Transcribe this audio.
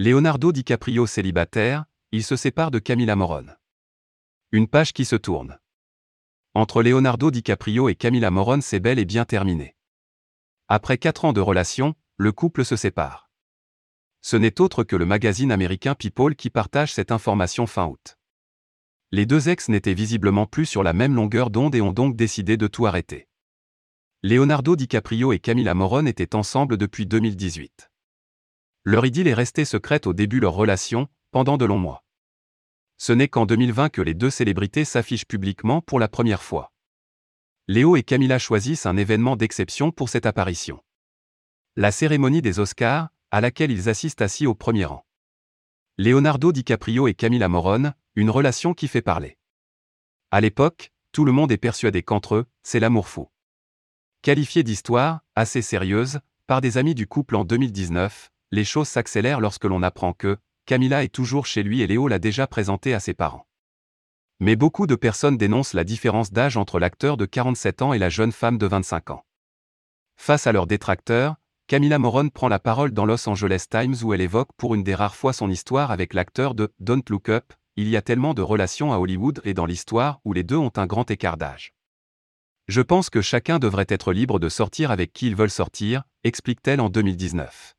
Leonardo DiCaprio célibataire, il se sépare de Camilla Morone. Une page qui se tourne. Entre Leonardo DiCaprio et Camilla Morone, c'est bel et bien terminé. Après quatre ans de relation, le couple se sépare. Ce n'est autre que le magazine américain People qui partage cette information fin août. Les deux ex n'étaient visiblement plus sur la même longueur d'onde et ont donc décidé de tout arrêter. Leonardo DiCaprio et Camilla Morone étaient ensemble depuis 2018. Leur idylle est restée secrète au début de leur relation, pendant de longs mois. Ce n'est qu'en 2020 que les deux célébrités s'affichent publiquement pour la première fois. Léo et Camilla choisissent un événement d'exception pour cette apparition. La cérémonie des Oscars, à laquelle ils assistent assis au premier rang. Leonardo DiCaprio et Camilla Morone, une relation qui fait parler. À l'époque, tout le monde est persuadé qu'entre eux, c'est l'amour fou. Qualifiée d'histoire, assez sérieuse, par des amis du couple en 2019, les choses s'accélèrent lorsque l'on apprend que Camilla est toujours chez lui et Léo l'a déjà présenté à ses parents. Mais beaucoup de personnes dénoncent la différence d'âge entre l'acteur de 47 ans et la jeune femme de 25 ans. Face à leurs détracteurs, Camilla Morone prend la parole dans Los Angeles Times où elle évoque pour une des rares fois son histoire avec l'acteur de Don't Look Up, il y a tellement de relations à Hollywood et dans l'histoire où les deux ont un grand écart d'âge. Je pense que chacun devrait être libre de sortir avec qui ils veulent sortir, explique-t-elle en 2019.